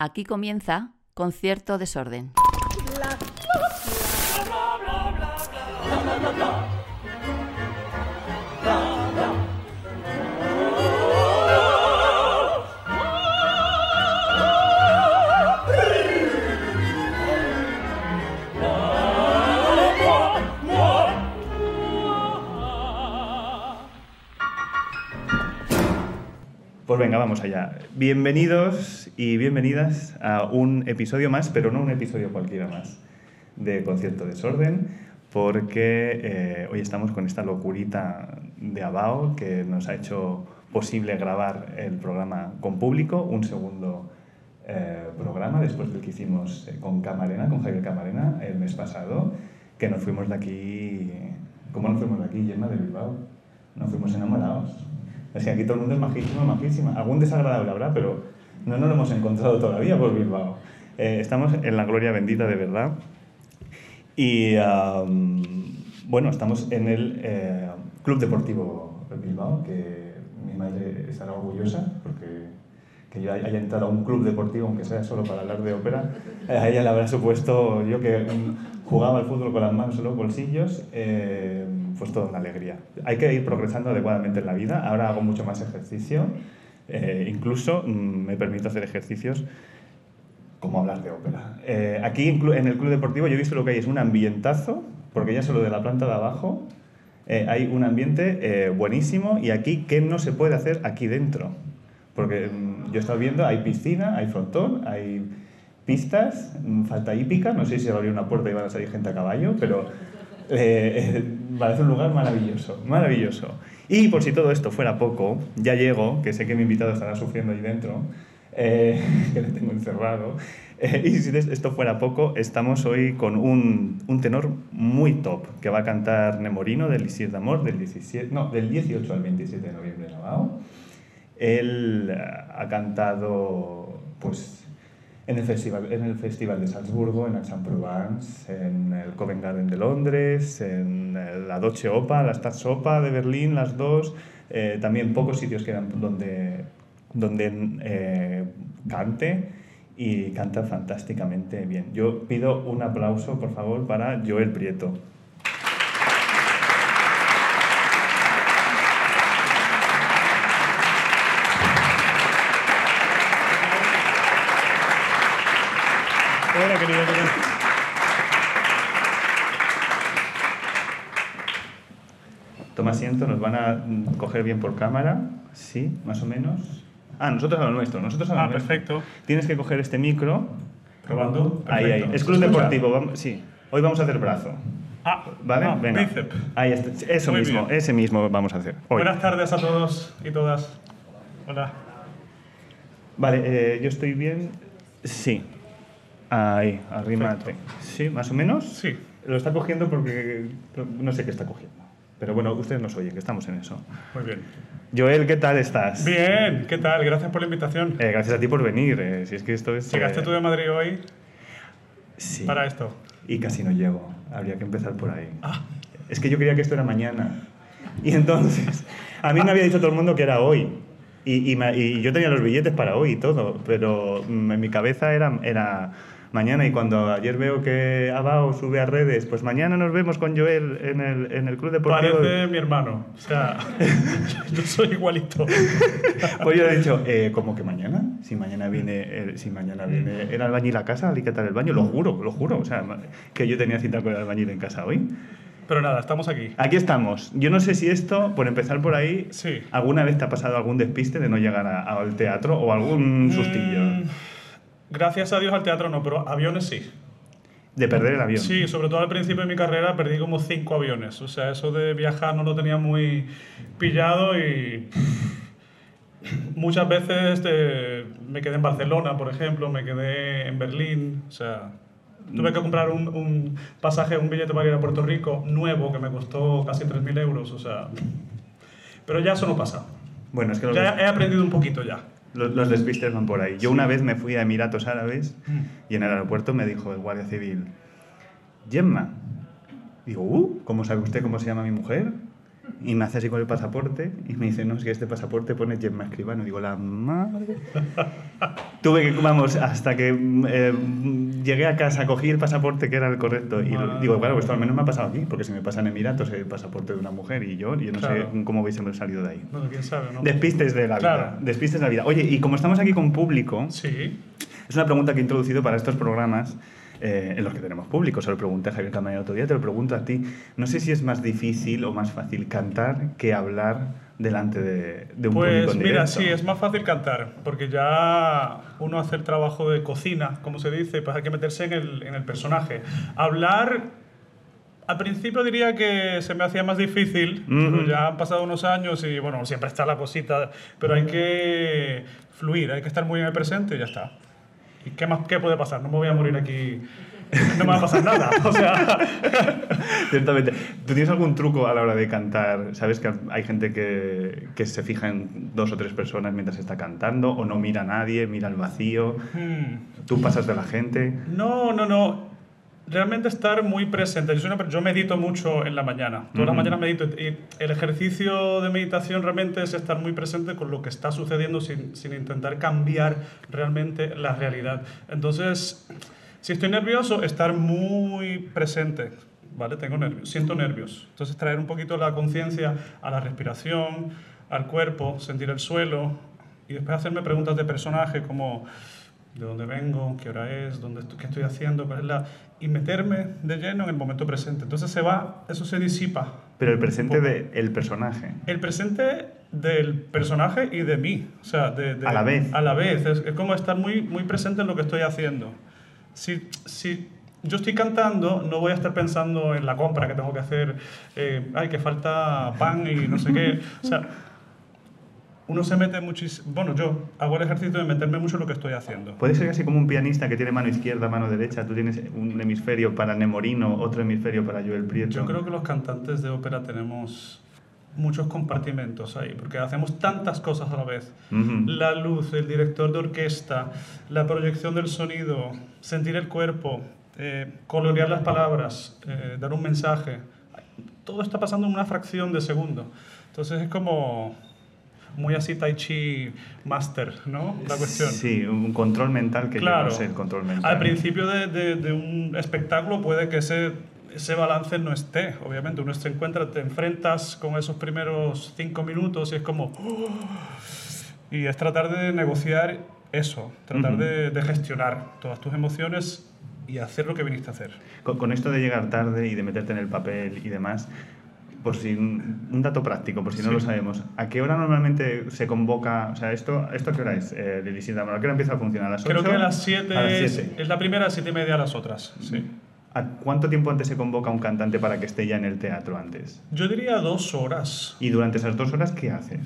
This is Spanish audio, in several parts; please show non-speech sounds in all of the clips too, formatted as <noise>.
Aquí comienza Concierto Desorden. Pues venga, vamos allá. Bienvenidos y bienvenidas a un episodio más, pero no un episodio cualquiera más, de Concierto Desorden, porque eh, hoy estamos con esta locurita de Abao que nos ha hecho posible grabar el programa con público, un segundo eh, programa después del que hicimos eh, con Camarena, con Javier Camarena, el mes pasado, que nos fuimos de aquí... ¿Cómo nos fuimos de aquí, Gemma, de Bilbao? Nos fuimos enamorados. Es que aquí todo el mundo es majísimo, majísima. Algún desagradable habrá, pero no nos lo hemos encontrado todavía por Bilbao. Eh, estamos en la gloria bendita de verdad. Y bueno, estamos en el eh, Club Deportivo Bilbao, que mi madre estará orgullosa porque que yo haya entrado a un club deportivo, aunque sea solo para hablar de ópera, eh, a ella le habrá supuesto, yo que mm, jugaba al fútbol con las manos en los bolsillos, eh, pues toda una alegría. Hay que ir progresando adecuadamente en la vida, ahora hago mucho más ejercicio, eh, incluso mm, me permito hacer ejercicios como hablar de ópera. Eh, aquí en, el club deportivo yo he visto lo que hay es un ambientazo, porque ya solo de la planta de abajo eh, hay un ambiente eh, buenísimo y aquí, ¿qué no se puede hacer aquí dentro? Porque mm, yo he estado viendo, hay piscina, hay frontón, hay pistas, mm, falta hípica, no sé si se va a abrir una puerta y van a salir gente a caballo, pero eh, eh, parece un lugar maravilloso, maravilloso. Y por si todo esto fuera poco, ya llego, que sé que mi invitado estará sufriendo ahí dentro, eh, <laughs> que le tengo encerrado, eh, y si esto fuera poco, estamos hoy con un, un tenor muy top, que va a cantar Nemorino del Lisir de Amor del, 17, no, del 18 al 27 de noviembre en Navao. Él eh, ha cantado pues, en, el festival, en el Festival de Salzburgo, en Aix-en-Provence, en el Covent Garden de Londres, en la Deutsche Oper, la Staatsoper de Berlín, las dos. eh, también pocos sitios quedan donde, donde eh, cante y canta fantásticamente bien. Yo pido un aplauso, por favor, para Joel Prieto. Toma asiento, nos van a coger bien por cámara. Sí, más o menos. Ah, nosotros a lo nuestro, nosotros a lo Ah, nuestro. perfecto. Tienes que coger este micro. Probando. Ahí, ahí. Perfecto. Es club deportivo, vamos, sí. Hoy vamos a hacer brazo. Ah, ¿Vale? ah, Venga. bíceps. Ahí está. Eso Muy mismo, bien. ese mismo vamos a hacer. Hoy. Buenas tardes a todos y todas. Hola. Vale, eh, yo estoy bien. Sí. Ahí, arrímate. Sí, más o menos. Sí. Lo está cogiendo porque no sé qué está cogiendo. Pero bueno, ustedes nos oyen, que estamos en eso. Muy bien. Joel, ¿qué tal estás? Bien, ¿qué tal? Gracias por la invitación. Eh, gracias a ti por venir. eh, si es que esto es. ¿Llegaste eh, tú de Madrid hoy Sí. para esto? Y casi no llego. Habría que empezar por ahí. Ah, Es que yo creía que esto era mañana. Y entonces, a mí me había dicho todo el mundo que era hoy. Y, y me- y yo tenía los billetes para hoy y todo, pero mm, en mi cabeza era, era mañana. Y cuando ayer veo que Abao sube a redes, pues mañana nos vemos con Joel en el, en el Club Deportivo. parece mi hermano. O sea, <laughs> yo soy igualito. <laughs> Pues yo he dicho, eh, ¿cómo que mañana? Si mañana viene, el, si mañana viene el albañil a casa a alicatar el baño, lo juro, lo juro. O sea, que yo tenía cita con el albañil en casa hoy. Pero nada, estamos aquí. Aquí estamos. Yo no sé si esto, por empezar por ahí, Sí. ¿alguna vez te ha pasado algún despiste de no llegar a- al teatro o algún sustillo? Mm, gracias a Dios al teatro no, pero aviones sí. De perder el avión. Sí, sobre todo al principio de mi carrera perdí como cinco aviones. O sea, eso de viajar no lo tenía muy pillado y muchas veces me quedé en Barcelona, por ejemplo, me quedé en Berlín. O sea, tuve que comprar un, un pasaje, un billete para ir a Puerto Rico nuevo que me costó casi 3.000 euros. O sea, pero ya eso no pasa. Bueno, es que los, Ya he aprendido un poquito ya. Los- los despistes van por ahí. Yo una vez me fui a Emiratos Árabes y en el aeropuerto me dijo el guardia civil, Gemma. Digo, uh, ¿cómo sabe usted cómo se llama mi mujer? Y me hace así con el pasaporte y me dice, no, es que este pasaporte pone Gemma Escribano. Digo, la madre. Tuve que, vamos, hasta que eh, llegué a casa, cogí el pasaporte que era el correcto. Y digo, claro, esto al menos me ha pasado aquí, porque si me pasa en Emiratos el pasaporte de una mujer y yo, yo no Claro. sé cómo hubiésemos salido de ahí. Bueno, quién sabe, ¿no? Despistes de la vida. Claro. Despistes de la vida. Oye, y como estamos aquí con público, Sí. es una pregunta que he introducido para estos programas eh, en los que tenemos público. Se lo pregunté a Javier Camarero otro día, te lo pregunto a ti. No sé si es más difícil o más fácil cantar que hablar delante de, de un público Pues mira, directo. sí, es más fácil cantar, porque ya uno hace el trabajo de cocina, como se dice, pues hay que meterse en el, en el personaje. Hablar, al principio diría que se me hacía más difícil, pero ya han pasado unos años y bueno, siempre está la cosita, pero hay que fluir, hay que estar muy en el presente y ya está. ¿Y qué más qué puede pasar? No me voy a morir aquí, no me va a pasar nada. O sea, <laughs> Ciertamente. ¿Tú tienes algún truco a la hora de cantar? ¿Sabes que hay gente que, que se fija en dos o tres personas mientras está cantando o no mira a nadie, mira al vacío? hmm. ¿Tú pasas de la gente? No, no, no. Realmente estar muy presente. Yo, soy una yo medito mucho en la mañana. Todas las Ujú. mañanas medito. Y el ejercicio de meditación realmente es estar muy presente con lo que está sucediendo sin, sin intentar cambiar realmente la realidad. Entonces, si estoy nervioso, estar muy presente. ¿Vale? Tengo nervios, siento nervios. Entonces, traer un poquito la conciencia a la respiración, al cuerpo, sentir el suelo y después hacerme preguntas de personaje como de dónde vengo, qué hora es, dónde estoy, qué estoy haciendo, cuál es la... y meterme de lleno en el momento presente. Entonces se va, eso se disipa. Pero el presente del personaje. El presente del personaje y de mí. O sea, de, de- A la vez. A la vez. Es, es como estar muy, muy presente en lo que estoy haciendo. Si, si yo estoy cantando, no voy a estar pensando en la compra que tengo que hacer. eh, ay, que falta pan y no sé qué. O sea, uno se mete muchísimo... Bueno, yo hago el ejercicio de meterme mucho en lo que estoy haciendo. Puede ser casi como un pianista que tiene mano izquierda, mano derecha. Tú tienes un hemisferio para Nemorino, otro hemisferio para Joel Prieto. Yo creo que los cantantes de ópera tenemos muchos compartimentos ahí, porque hacemos tantas cosas a la vez. Ujú. La luz, el director de orquesta, la proyección del sonido, sentir el cuerpo, eh, colorear las palabras, eh, dar un mensaje. Todo está pasando en una fracción de segundo. Entonces es como muy así Tai Chi Master, ¿no? La cuestión. Sí, un control mental que yo Claro. no sé el control mental. Al principio de, de- de un espectáculo puede que ese, ese balance no esté, obviamente. Uno se encuentra, te enfrentas con esos primeros cinco minutos y es como... Y es tratar de negociar eso, tratar Ujú. de, de gestionar todas tus emociones y hacer lo que viniste a hacer. Con, con esto de llegar tarde y de meterte en el papel y demás, por si un dato práctico, por si no Sí. lo sabemos, ¿a qué hora normalmente se convoca? O sea, ¿esto, esto a qué hora es, eh, Lili Sindama? ¿A qué hora empieza a funcionar? ¿A las 8? Creo que a las 7 A las es, 7. es la primera, a 7 y media a las otras. Sí. ¿A cuánto tiempo antes se convoca un cantante para que esté ya en el teatro antes? Yo diría dos horas. Y durante esas dos horas, ¿qué haces?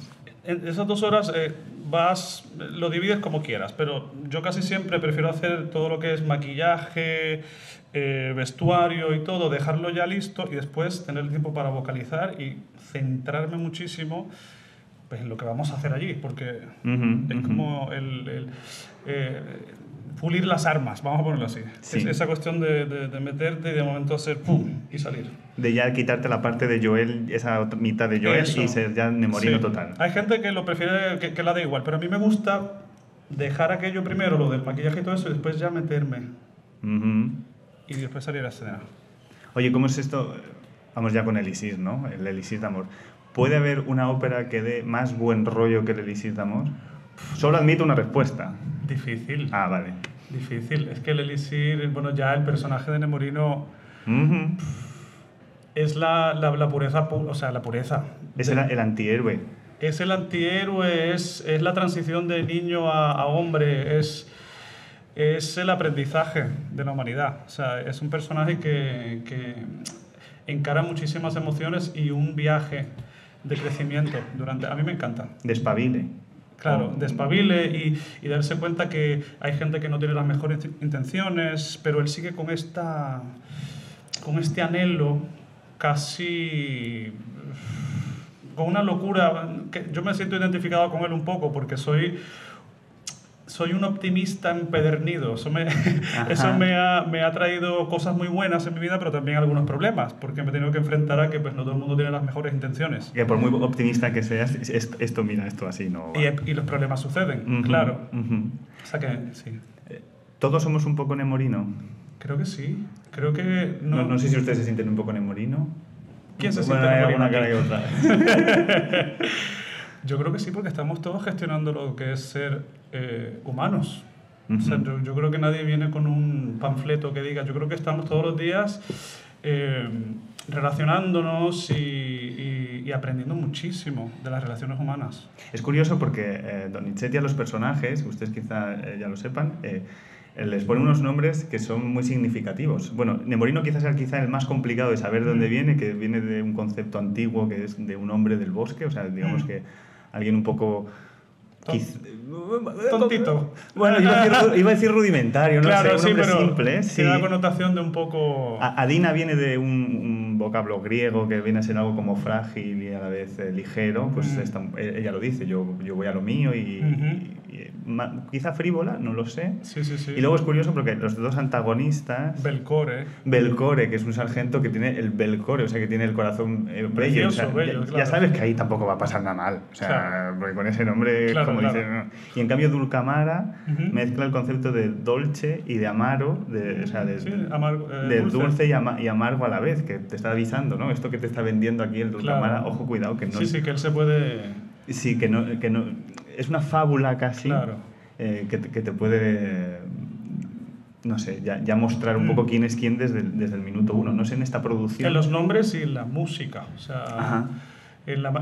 En esas dos horas eh, vas, lo divides como quieras, pero yo casi siempre prefiero hacer todo lo que es maquillaje, eh, vestuario y todo, dejarlo ya listo y después tener el tiempo para vocalizar y centrarme muchísimo pues, en lo que vamos a hacer allí, porque es como el, el, eh, pulir las armas, vamos a ponerlo así. Sí. Es esa cuestión de, de, de meterte y de momento hacer pum y salir. De ya quitarte la parte de Joel, esa otra mitad de Joel Eso. y ser ya Nemorino Sí. total. Hay gente que lo prefiere, que, que la da igual, pero a mí me gusta dejar aquello primero, lo del maquillaje y todo eso, y después ya meterme. Y después salir a escena. Oye, ¿cómo es esto? Vamos ya con el Elixir, ¿no? El Elixir de Amor. ¿Puede haber una ópera que dé más buen rollo que el Elixir de Amor? Solo admito una respuesta. Difícil, Ah, vale. difícil. Es que el Elixir, bueno, ya el personaje de Nemorino Ujú. es la, la, la pureza, pu- o sea, la pureza. Es el, el antihéroe. Es el antihéroe, es, es la transición de niño a, a hombre, es, es el aprendizaje de la humanidad. O sea, es un personaje que, que encara muchísimas emociones y un viaje de crecimiento. Durante, a mí me encanta. Despabile. Claro, Oh. despabile y, y darse cuenta que hay gente que no tiene las mejores intenciones, pero él sigue con esta con este anhelo casi con una locura que yo me siento identificado con él un poco porque soy soy un optimista empedernido. Eso me, <laughs> eso me ha, me, ha, traído cosas muy buenas en mi vida, pero también algunos problemas, porque me he tenido que enfrentar a que pues, no todo el mundo tiene las mejores intenciones. Que por muy optimista que seas, esto, mira, esto así no. Y, y, los problemas suceden, claro. O sea que sí. ¿Todos somos un poco nemorino? Creo que sí. Creo que. No, no, sé si ustedes se sienten un poco nemorino. ¿Quién se siente nemorino? Una cara y otra. <laughs> <laughs> Yo creo que sí, porque estamos todos gestionando lo que es ser eh, humanos. o sea, yo, creo que nadie viene con un panfleto que diga, yo creo que estamos todos los días eh, relacionándonos y, y, aprendiendo muchísimo de las relaciones humanas. Es curioso porque eh, Donizetti a los personajes, ustedes quizá ya lo sepan, les pone unos nombres que son muy significativos. Bueno, Nemorino quizás sea quizá el más complicado de saber dónde viene, que viene de un concepto antiguo que es de un hombre del bosque, o sea, digamos que alguien un poco... Tontito. Bueno, iba a, decir, rudimentario, no sé, un sí, pero simple. Sí. Tiene la connotación de un poco... Adina viene de un, vocablo griego que viene a ser algo como frágil y a la vez eh, ligero, pues mm. e, ella lo dice, yo, yo voy a lo mío y, quizá frívola, no lo sé. Sí, sí, sí. Y luego es curioso porque los dos antagonistas... Belcore. Belcore, que es un sargento que tiene el Belcore, o sea, que tiene el corazón eh, bello. ya, sabes que ahí tampoco va a pasar nada mal, o sea, porque con ese nombre, como dicen... Y en cambio Dulcamara mezcla el concepto de dolce y de amaro, de, o sea, de, eh, dulce, y, amargo a la vez, que te está avisando, ¿no? Esto que te está vendiendo aquí el Dulcamara, ojo, cuidado, que no... Sí, sí, que él se puede... Sí, que no, que no es una fábula casi eh, que, que, te puede, no sé, ya, ya mostrar un poco mm. quién es quién desde, desde, el minuto uno. No sé, en esta producción... En los nombres y en la música. O sea,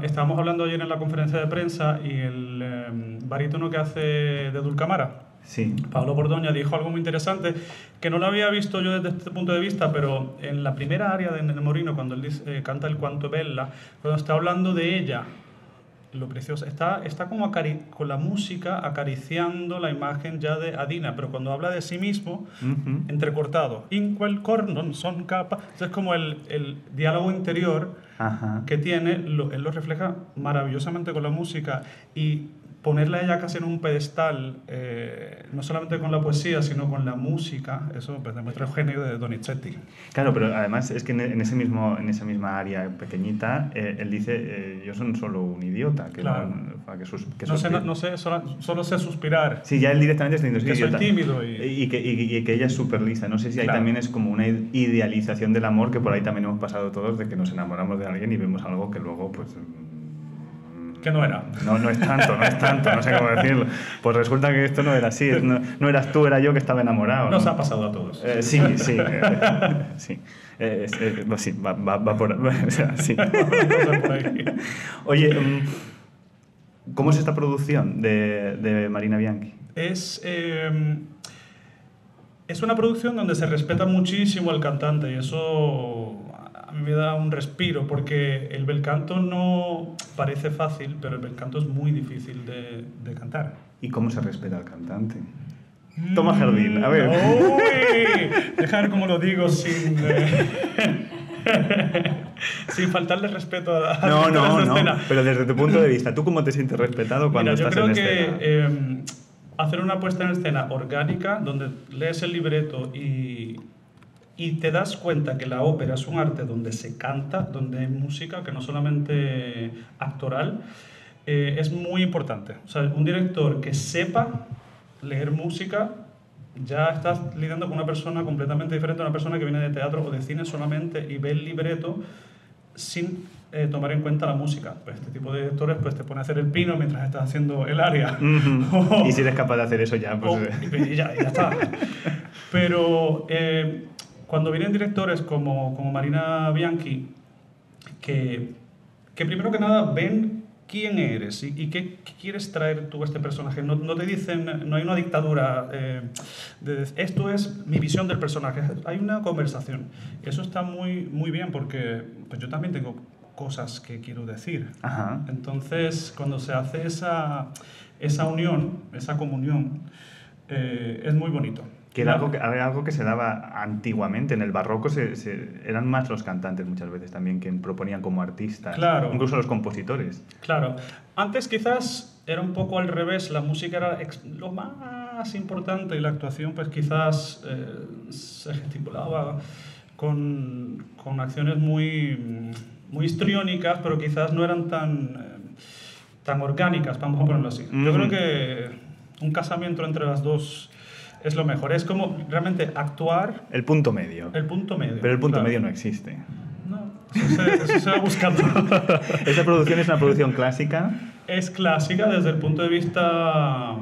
estábamos hablando ayer en la conferencia de prensa y el em, barítono que hace de Dulcamara, Sí. Pablo Bordoña dijo algo muy interesante que no lo había visto yo desde este punto de vista, pero en la primera área de Morino, cuando él eh, canta el Cuanto Bella, cuando está hablando de ella, lo precioso. Está, está como con la música acariciando la imagen ya de Adina, pero cuando habla de sí mismo, entrecortado. Inquel cornon son capa. es como el, el diálogo interior que tiene, lo, él lo refleja maravillosamente con la música. Y ponerla ella casi en un pedestal, eh, no solamente con la poesía, sino con la música, eso pues, demuestra el genio de Donizetti. Claro, pero además es que en, ese mismo, en esa misma área pequeñita, eh, él dice, eh, yo soy solo un idiota. Que claro. no, que no, sé, no, sé, solo, sé suspirar. Sí, ya él directamente está diciendo, que soy tímido. Y... Y, que, y, que, ella es súper lisa. No sé si ahí también es como una idealización del amor, que por ahí también hemos pasado todos, de que nos enamoramos de alguien y vemos algo que luego, pues que no era. No, no es tanto, no es tanto, no sé cómo decirlo. Pues resulta que esto no era así, no, no eras tú, era yo que estaba enamorado. Nos ha pasado a todos. Eh, sí, sí, eh, sí. Eh, sí, va, va, va, por, <laughs> o sea, sí. Oye, mm, ¿cómo es esta producción de, de Marina Bianchi? Es, em, es una producción donde se respeta muchísimo al cantante y eso a mí me da un respiro porque el bel canto no parece fácil, pero el bel canto es muy difícil de, de cantar. ¿Y cómo se respeta al cantante? Toma Jardín, a ver. Uy, dejar como lo digo sin... <laughs> Eh, <laughs> sin faltarle respeto a, a no, no, no, pero desde tu punto de vista, ¿tú cómo te sientes respetado cuando Mira, estás yo creo en que, escena? Eh, hacer una puesta en escena orgánica, donde lees el libreto y, y te das cuenta que la ópera es un arte donde se canta, donde hay música, que no solamente actoral, eh, es muy importante. O sea, un director que sepa leer música, ya estás lidiando con una persona completamente diferente a una persona que viene de teatro o de cine solamente y ve el libreto sin eh, tomar en cuenta la música. Pues este tipo de directores pues, te pone a hacer el pino mientras estás haciendo el aria. <laughs> y si eres capaz de hacer eso ya, pues... y ya, ya está. <laughs> Pero eh, cuando vienen directores como, como Marina Bianchi, que, que primero que nada ven quién eres y, qué, quieres traer tú a este personaje. No, no te dicen, no hay una dictadura eh, de esto es mi visión del personaje. Hay una conversación. Eso está muy, muy bien porque pues yo también tengo cosas que quiero decir. Entonces, cuando se hace esa, esa unión, esa comunión, eh, es muy bonito. Que era algo que, algo que se daba antiguamente. En el barroco se, eran más los cantantes muchas veces también que proponían como artistas. Claro. Incluso los compositores. Claro. Antes quizás era un poco al revés. La música era lo más importante y la actuación pues quizás eh, se gesticulaba con, con, acciones muy, muy histriónicas, pero quizás no eran tan, eh, tan orgánicas, vamos a ponerlo así. Yo creo que un casamiento entre las dos es lo mejor. Es como realmente actuar... El punto medio. El punto medio. Pero el punto medio no existe. No, eso se, va buscando. <laughs> ¿Esta producción es una producción clásica? Es clásica desde el punto de vista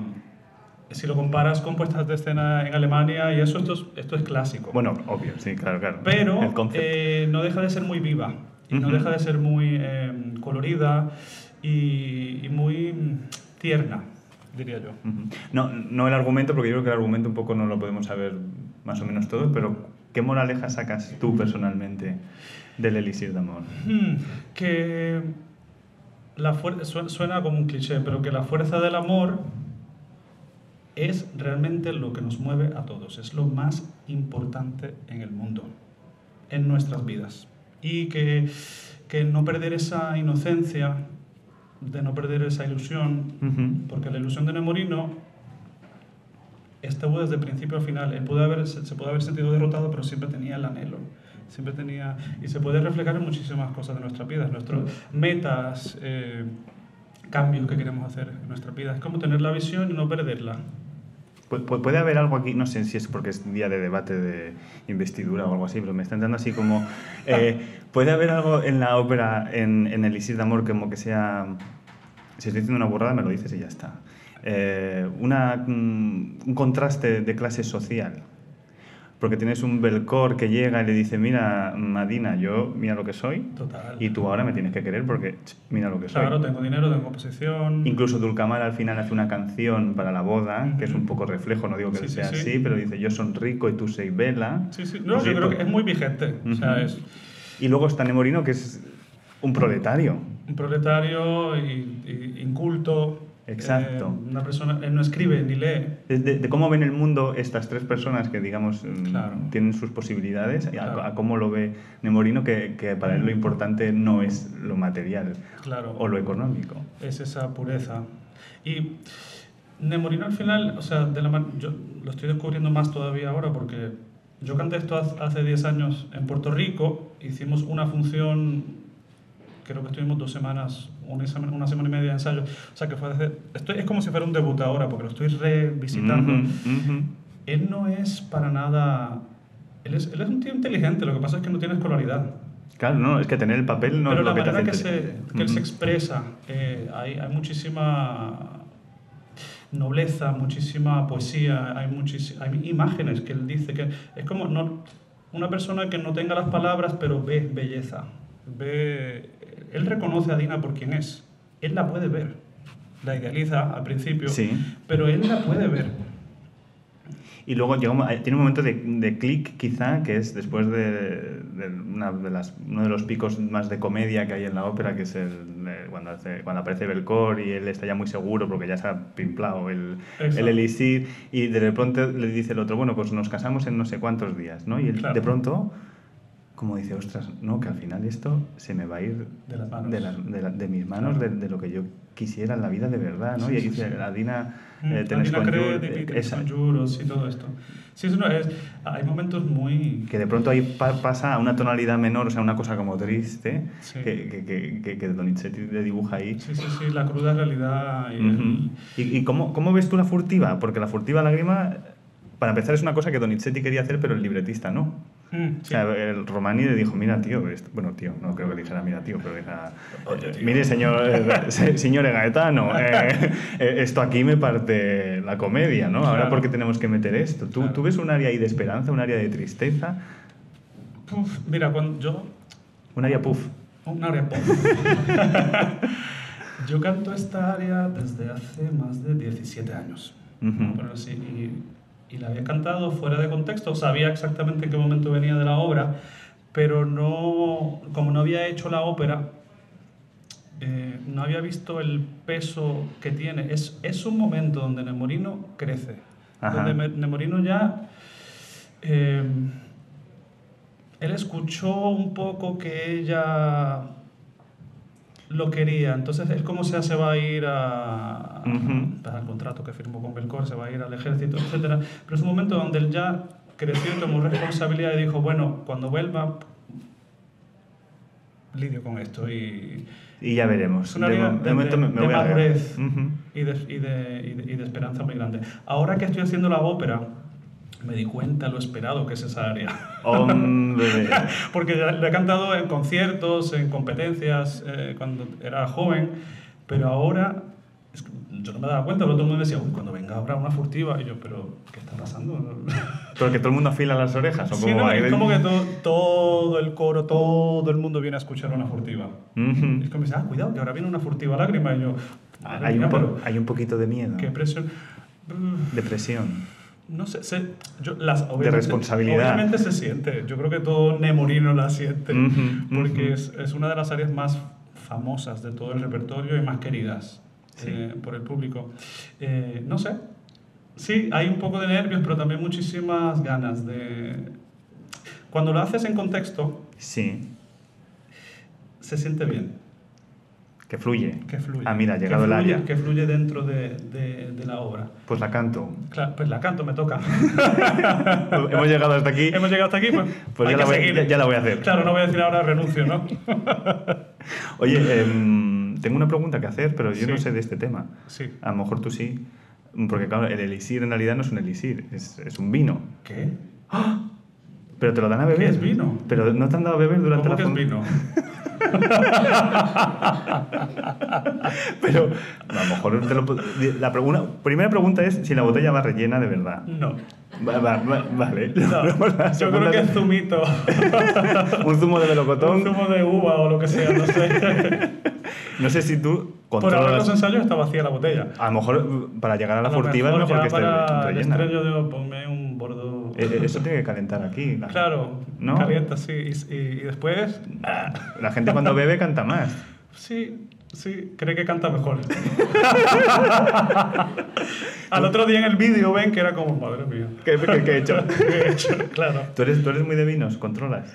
si lo comparas con puestas de escena en Alemania y eso, esto es, esto es clásico. Bueno, obvio, sí, claro, claro. Pero eh, no deja de ser muy viva y no deja de ser muy eh, colorida y, y, muy tierna, diría yo. no, no el argumento, porque yo creo que el argumento un poco no lo podemos saber más o menos todos, pero ¿qué moraleja sacas tú personalmente del Elixir de Amor? Hmm, que la suena como un cliché, pero que la fuerza del amor es realmente lo que nos mueve a todos, es lo más importante en el mundo, en nuestras vidas. Y que, que no perder esa inocencia, de no perder esa ilusión, porque la ilusión de Nemorino estuvo desde principio a final. Él pudo haber, se, puede haber sentido derrotado, pero siempre tenía el anhelo. Siempre tenía, y se puede reflejar en muchísimas cosas de nuestra vida, nuestras metas, eh, cambios que queremos hacer en nuestra vida. Es como tener la visión y no perderla. Puede haber algo aquí, no sé si es porque es día de debate de investidura o algo así, pero me está entrando así como... Eh, <laughs> ¿Puede haber algo en la ópera, en, en el Isir de Amor, como que sea... Si estoy diciendo una burrada, me lo dices y ya está. Eh, una, un contraste de clase social porque tienes un Belcor que llega y le dice, mira, Madina, yo mira lo que soy. Total. Y tú ahora me tienes que querer porque mira lo que soy. Claro, tengo dinero, tengo posición. Incluso Dulcamar al final hace una canción para la boda, que es un poco reflejo, no digo que sea así, pero dice, yo soy rico y tú soy vela. Sí, sí, no, yo creo que es muy vigente. o sea, es... Y luego está Nemorino, que es un proletario. Un proletario y, y inculto, Exacto. Eh, una persona, él no escribe ni lee. De, cómo ven el mundo estas tres personas que, digamos, mm, tienen sus posibilidades, a, cómo lo ve Nemorino, que, que, para él lo importante no es lo material claro. o lo económico. Es esa pureza. Y Nemorino al final, o sea, de la yo lo estoy descubriendo más todavía ahora porque yo canté esto hace 10 años en Puerto Rico, hicimos una función creo que estuvimos dos semanas, una semana, una semana y media de ensayo. O sea, que fue esto es como si fuera un debut ahora, porque lo estoy revisitando. Él no es para nada... Él es, él es un tío inteligente, lo que pasa es que no tiene escolaridad. Claro, no, es que tener el papel no Pero es lo que te hace que, se, que él se expresa, eh, hay, hay muchísima nobleza, muchísima poesía, hay, hay imágenes que él dice que es como no, una persona que no tenga las palabras pero ve belleza, ve él reconoce a Dina por quien es. Él la puede ver. La idealiza al principio, pero él la puede ver. Y luego llega tiene un momento de, de clic, quizá, que es después de, una de las, uno de los picos más de comedia que hay en la ópera, que es el, cuando, hace, cuando aparece Belcor y él está ya muy seguro porque ya se ha pimplado el, el elixir, y de pronto le dice el otro, bueno, pues nos casamos en no sé cuántos días, ¿no? Y él de pronto como dice, ostras, no, que al final esto se me va a ir de, las manos. de, de, mis manos, de, lo que yo quisiera en la vida de verdad, ¿no? y ahí dice, Adina, eh, tenés con juros y todo esto. Sí, eso no es, hay momentos muy... Que de pronto ahí pasa a una tonalidad menor, o sea, una cosa como triste, que, que, que, que, Donizetti le dibuja ahí. Sí, sí, sí, la cruda realidad. ¿Y, ¿Y, cómo, cómo ves tú la furtiva? Porque la furtiva lágrima, para empezar, es una cosa que Donizetti quería hacer, pero el libretista no. Mm, el Romani le dijo, mira, tío, bueno, tío, no creo que le dijera, mira, tío, pero dijera, mire, señor, eh, <laughs> señor Gaetano, eh, eh, esto aquí me parte la comedia, ¿no? Ahora, ¿por qué tenemos que meter esto? ¿Tú, ¿Tú, ves un área ahí de esperanza, un área de tristeza? mira, cuando yo... Un área puff. Un área puff. yo canto esta área desde hace más de 17 años. Pero sí, y y la había cantado fuera de contexto, sabía exactamente en qué momento venía de la obra, pero no, como no había hecho la ópera, eh, no había visto el peso que tiene. Es, es un momento donde Nemorino crece, donde Nemorino ya... Eh, él escuchó un poco que ella lo quería. Entonces, él como sea se va a ir a, Pues, al contrato que firmó con Belcor, se va a ir al ejército, etcétera. Pero es un momento donde él ya creció y tomó responsabilidad y dijo, bueno, cuando vuelva, lidio con esto y, Y ya veremos. Es una de, de de- momento me, me de voy a madurez. Y, de, y, de, y, de, y de esperanza muy grande. Ahora que estoy haciendo la ópera, me di cuenta lo esperado que es esa área. Hombre. <laughs> Porque lo he cantado en conciertos, en competencias, eh, cuando era joven, pero ahora yo no me daba cuenta, pero todo el mundo me decía, "Uy, cuando venga habrá una furtiva. Y yo, pero, ¿qué está pasando? <laughs> Porque todo el mundo afila las orejas. ¿o Sí, no, es como que todo, todo el coro, todo el mundo viene a escuchar una furtiva. Ujú. Es como dice, ah, cuidado, que ahora viene una furtiva lágrima. Y yo, hay, mía, un pero hay un poquito de miedo. qué presión. Depresión. No sé, se- yo, las, obviamente- responsabilidad. Obviamente se siente. Yo creo que todo nemorino la siente. Ujú, porque ujú. es, es una de las áreas más famosas de todo el repertorio y más queridas Sí. eh, por el público. Eh, no sé. Sí, hay un poco de nervios, pero también muchísimas ganas de... Cuando lo haces en contexto, Sí. se siente bien. Que fluye. Que fluye. Ah, mira, ha llegado el área. Que fluye dentro de, de- de la obra. Pues la canto. Claro, pues la canto, me toca. <laughs> Hemos llegado hasta aquí. Hemos llegado hasta aquí, pues, <laughs> Pues hay ya que la voy- ya- ya la voy a hacer. Claro, no voy a decir ahora renuncio, ¿no? <laughs> Oye, em, tengo una pregunta que hacer, pero yo no Sí. sé de este tema. Sí. A lo mejor tú sí. Porque claro, el elixir en realidad no es un elixir, es, es un vino. ¿Qué? Pero te lo dan a beber. ¿Qué es vino? Pero no te han dado a beber durante ¿Cómo la que es vino? <laughs> Pero a lo mejor te lo la pregunta, primera pregunta es si la botella va rellena de verdad. No. Va- va- va- vale. No, <laughs> yo creo que es zumito. <laughs> un zumo de Un melocotón. zumo de uva o lo que sea, no sé. <laughs> No sé si tú Por ahora los ensayos está vacía la botella. A lo mejor para llegar a la A furtiva es mejor que esté el rellena. estrello ponme un Eso tiene que calentar aquí. La, Claro, ¿No? calienta, sí. Y, y- y después... la gente cuando bebe canta más. <laughs> Sí, sí, cree que canta mejor. <laughs> Al otro día en el vídeo ven que era como, madre mía. ¿Qué, qué- qué he hecho? <laughs> ¿Qué he hecho? Claro. ¿Tú eres, tú eres muy de vinos, controlas.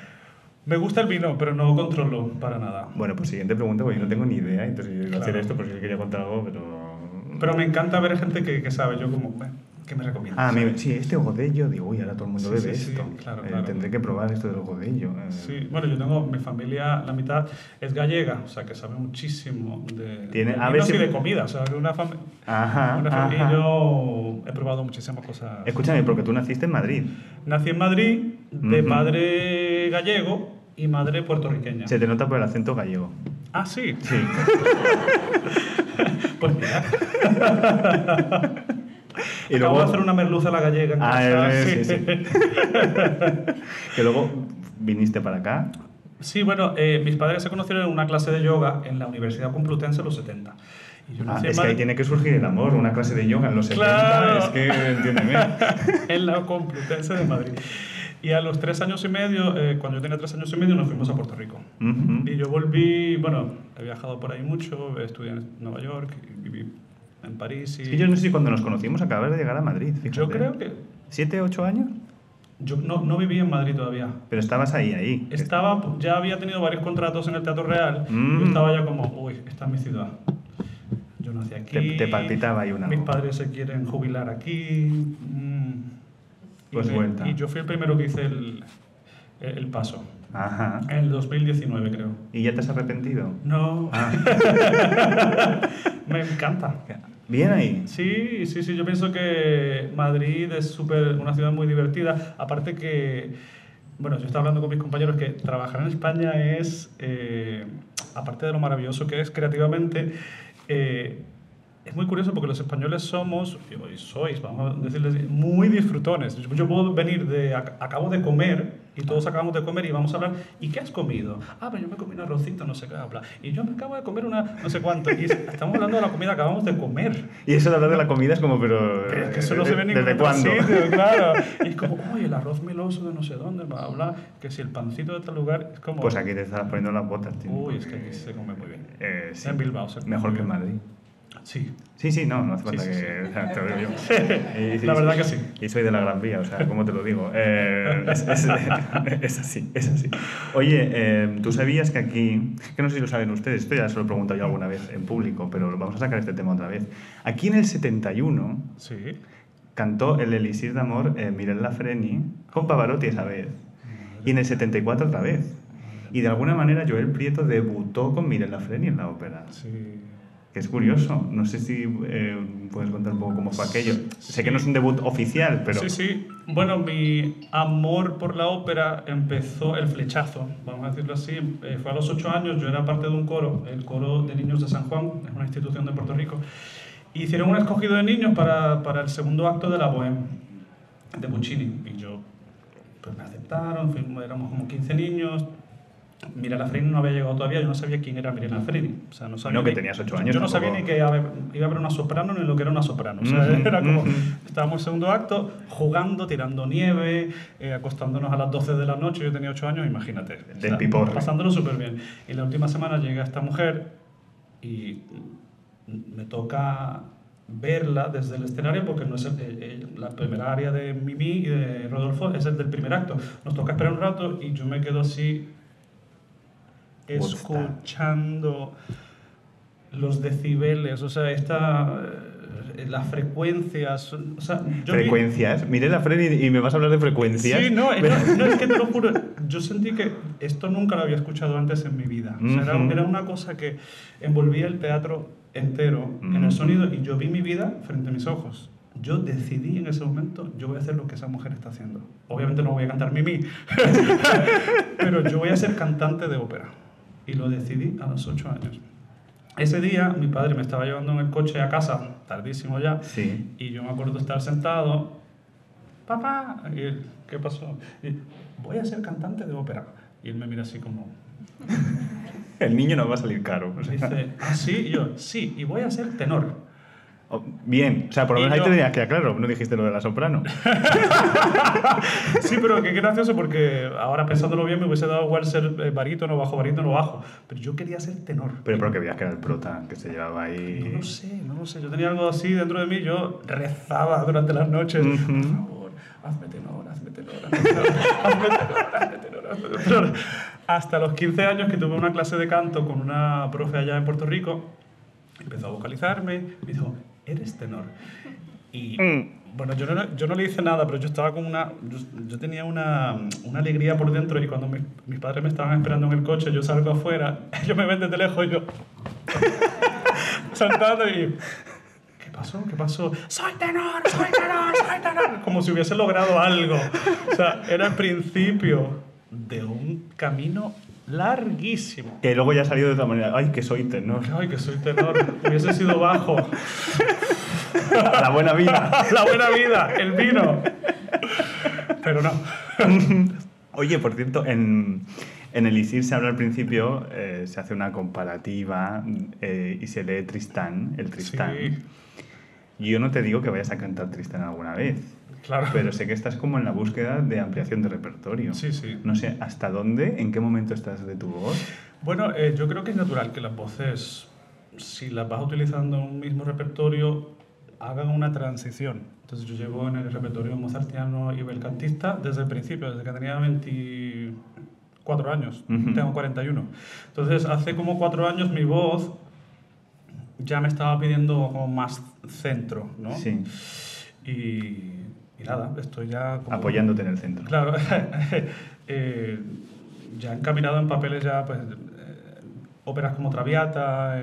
Me gusta el vino, pero no controlo para nada. Bueno, pues siguiente pregunta, porque yo no tengo ni idea, entonces yo iba a hacer Claro. esto porque yo quería contar algo, pero... Pero me encanta ver gente que, que sabe. Yo como, "Bueno, ¿qué me recomiendas? Ah, sí, este godello, digo, uy, ahora todo el mundo Sí, bebe sí, sí, esto. claro, Eh, claro. tendré que probar esto del godello. eh. Sí, bueno, yo tengo mi familia, la mitad es gallega, o sea que sabe muchísimo de, Tiene- de a si- y de comida. O sea, que una familia. Ajá, Una fam- ajá. Y yo he probado muchísimas cosas. Escúchame, porque tú naciste en Madrid. Nací en Madrid, de Ujú. padre gallego y madre puertorriqueña. Se te nota por el acento gallego. Ah, sí. Sí. <laughs> Pues mira, <laughs> y acabo de hacer una merluza a la gallega en Ah, casa. eh, sí, sí. <laughs> que luego viniste para acá. Sí, bueno, eh, mis padres se conocieron en una clase de yoga en la Universidad Complutense en los 70. Y yo Ah, es que ahí tiene que surgir el amor, una clase de yoga en los 70. Claro. Es que, entiéndeme. <laughs> en la Complutense de Madrid. Y a los tres años y medio, eh, cuando yo tenía tres años y medio, nos fuimos a Puerto Rico. Ujú. Y yo volví, bueno, he viajado por ahí mucho, estudié en Nueva York, y viví en París. Y Es que yo no sé si cuando nos conocimos acabas de llegar a Madrid. Fíjate. yo creo que ¿Siete, ocho años? yo no, no vivía en Madrid todavía. Pero estabas ahí, ahí. Estaba, ya había tenido varios contratos en el Teatro Real. Mm. Yo estaba ya como, uy, esta es mi ciudad. Yo nací aquí. Te- te palpitaba ahí una Mis padres se quieren jubilar aquí. mm, y Pues me- vuelta. Y yo fui el primero que hice el, el paso. Ajá. En el 2019, creo. ¿Y ya te has arrepentido? No. Ah. <laughs> Me encanta. Bien ahí. Sí, sí, sí. Yo pienso que Madrid es súper una ciudad muy divertida. Aparte que, bueno, yo estaba hablando con mis compañeros que trabajar en España es, eh, aparte de lo maravilloso que es creativamente, eh, es muy curioso porque los españoles somos, y sois, vamos a decirles, muy disfrutones. Yo, puedo venir de, ac- acabo de comer, y todos acabamos de comer y vamos a hablar, ¿y qué has comido? Ah, pero yo me comí un arrocito, no sé qué habla. Y yo me acabo de comer una, no sé cuánto. Y estamos hablando de la comida que acabamos de comer. Y eso de hablar de la comida es como, pero... Pero es que eso no se ve en ¿Desde cuándo? sitio, <laughs> claro. Y es como, oye, el arroz meloso de no sé dónde, bla, bla, que si el pancito de tal lugar, es como... Pues aquí te estás poniendo las botas, tío. Uy, es que aquí se come muy bien. Eh, sí. En Bilbao se come Mejor que en. Madrid. Sí. Sí, sí, no, no hace falta Sí, sí, que sí. <laughs> te lo digo yo. Y- y- La verdad que sí. Y soy de la Gran Vía, o sea, ¿cómo te lo digo? Eh, es, es- <laughs> es así, es así. Oye, eh, ¿tú sabías que aquí, que no sé si lo saben ustedes, esto ya se lo he preguntado yo alguna vez en público, pero vamos a sacar este tema otra vez. Aquí en el 71 Sí. cantó el Elisir de Amor eh, Mirel Lafreni con Pavarotti esa vez. Y en el 74 otra vez. Y de alguna manera Joel Prieto debutó con Mirel Lafreni en la ópera. Sí. Que es curioso. No sé si eh, puedes contar un poco cómo fue aquello. Sé que no es un debut oficial, pero... Sí, sí. Bueno, mi amor por la ópera empezó el flechazo, vamos a decirlo así. Eh, fue a los ocho años, yo era parte de un coro, el coro de niños de San Juan, es una institución de Puerto Rico. Hicieron un escogido de niños para, para el segundo acto de la Bohème de Puccini. Y yo, pues me aceptaron, éramos como 15 niños. Mirela Freni no había llegado todavía, yo no sabía quién era Mirela Freni. O sea, no sabía No, que ni- tenías ocho años, Yo no sabía ni que iba a haber, una soprano ni lo que era una soprano. O sea, era como, estábamos en segundo acto, jugando, tirando nieve, eh, acostándonos a las 12 de la noche, yo tenía 8 años, imagínate. Del piporre. Pasándolo súper bien. Y la última semana llega esta mujer y me toca verla desde el escenario porque no es el- la primera área de Mimi y de Rodolfo es el del primer acto. Nos toca esperar un rato y yo me quedo así. Escuchando los decibeles, o sea, esta, eh, las frecuencias, o sea, yo vi- frecuencias. Mirel Lafreni y me vas a hablar de frecuencias. Sí, no, no, <laughs> no, es que te lo juro, yo sentí que esto nunca lo había escuchado antes en mi vida. O sea, era, una cosa que envolvía el teatro entero en el sonido y yo vi mi vida frente a mis ojos. Yo decidí en ese momento, yo voy a hacer lo que esa mujer está haciendo. Obviamente no voy a cantar Mimi, <laughs> pero yo voy a ser cantante de ópera. Y lo decidí a los ocho años. Ese día mi padre me estaba llevando en el coche a casa, tardísimo ya, Sí. y yo me acuerdo estar sentado, papá, y él, ¿qué pasó? Y, voy a ser cantante de ópera. Y él me mira así como, <laughs> El niño no va a salir caro. o sea. dice, ¿ah, sí? Y yo, sí, y voy a ser tenor. Oh, Bien, o sea, por lo menos ahí yo- te tenías que claro, no dijiste lo de la soprano. <laughs> Sí, pero qué gracioso porque ahora pensándolo bien me hubiese dado igual ser eh, barítono, bajo, barítono, bajo. Pero yo quería ser tenor. Pero porque veías que era el prota que se llevaba ahí. No lo sé, no lo sé. Yo tenía algo así dentro de mí. Yo rezaba durante las noches. Ujú. Por favor, hazme tenor, hazme tenor, hazme tenor, <laughs> hazme tenor, hazme tenor, hazme tenor. Hasta los 15 años que tuve una clase de canto con una profe allá en Puerto Rico, empezó a vocalizarme me dijo, eres tenor. Y Mm. bueno, yo no, yo no le hice nada, pero yo estaba con una. Yo, yo tenía una, una alegría por dentro y cuando mi- mis padres me estaban esperando en el coche, yo salgo afuera, <laughs> ellos me ven desde lejos y yo. <laughs> saltando y. ¿Qué pasó? ¿Qué pasó? ¡Soy tenor! ¡Soy tenor! ¡Soy tenor! Como si hubiese logrado algo. O sea, era el principio de un camino larguísimo. Que luego ya ha salido de otra manera. Ay, que soy tenor. Ay, que soy tenor. Hubiese sido bajo. La buena vida. <laughs> La buena vida, el vino. Pero no. Oye, por cierto, en, en el ISIR se habla al principio, eh, se hace una comparativa eh, y se lee Tristán, el Tristán. Sí. Y yo no te digo que vayas a cantar Tristán alguna vez, Claro. pero sé que estás como en la búsqueda de ampliación de repertorio. Sí, sí. No sé, ¿hasta dónde, en qué momento estás de tu voz? Bueno, eh, yo creo que es natural que las voces, si las vas utilizando en un mismo repertorio, hagan una transición. Entonces yo llevo en el repertorio mozartiano y belcantista desde el principio, desde que tenía 24 años, Ujú. tengo 41. Entonces hace como cuatro años mi voz ya me estaba pidiendo como más centro, ¿no? Sí, Y, y nada, estoy ya como... apoyándote en el centro. Claro, <laughs> eh, ya encaminado en papeles ya, pues, eh, óperas como Traviata,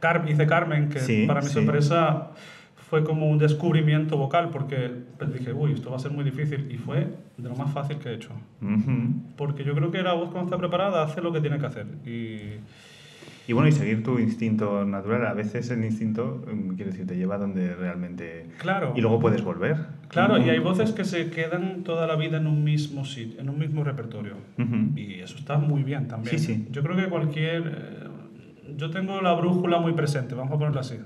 Car- hice Carmen, que Sí, para mi sí. sorpresa fue como un descubrimiento vocal, porque pues, dije, uy, esto va a ser muy difícil, y fue de lo más fácil que he hecho. Ujú. Porque yo creo que la voz cuando está preparada hace lo que tiene que hacer. Y Y bueno, y seguir tu instinto natural. A veces el instinto, mm, quiero decir, te lleva donde realmente... claro, Y luego puedes volver. claro, y hay voces que se quedan toda la vida en un mismo sitio, en un mismo repertorio. Ujú. Y eso está muy bien también. Sí, sí. Yo creo que cualquier... eh, yo tengo la brújula muy presente, vamos a ponerlo así.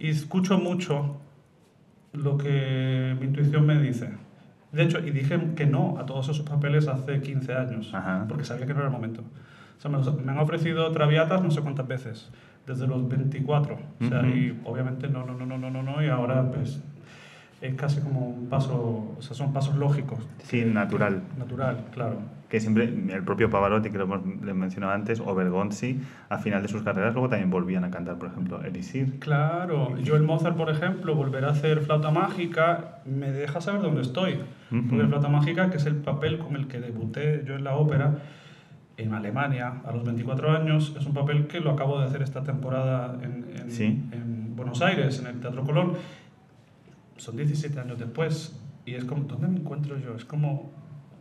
Y escucho mucho lo que mi intuición me dice. De hecho, y dije que no a todos esos papeles hace 15 años, Ajá. porque sabía que no era el momento. O sea, me, me han ofrecido traviatas no sé cuántas veces. desde los 24. O sea, y obviamente no, no, no, no, no, no, no, y ahora pues es casi como un paso, o sea, son pasos lógicos, Sí, natural. natural, claro. Que siempre el propio Pavarotti, que lo hemos le mencionaba antes, o Bergonzi, a final de sus carreras luego también volvían a cantar, por ejemplo, Elisir. Claro, yo el Mozart, por ejemplo, volver a hacer flauta mágica, me deja saber dónde estoy. Ujú. Porque flauta mágica, que es el papel con el que debuté yo en la ópera en Alemania a los 24 años, es un papel que lo acabo de hacer esta temporada en, en- Sí. en Buenos Aires, en el Teatro Colón. Son 17 años después y es como, ¿dónde me encuentro yo? Es como,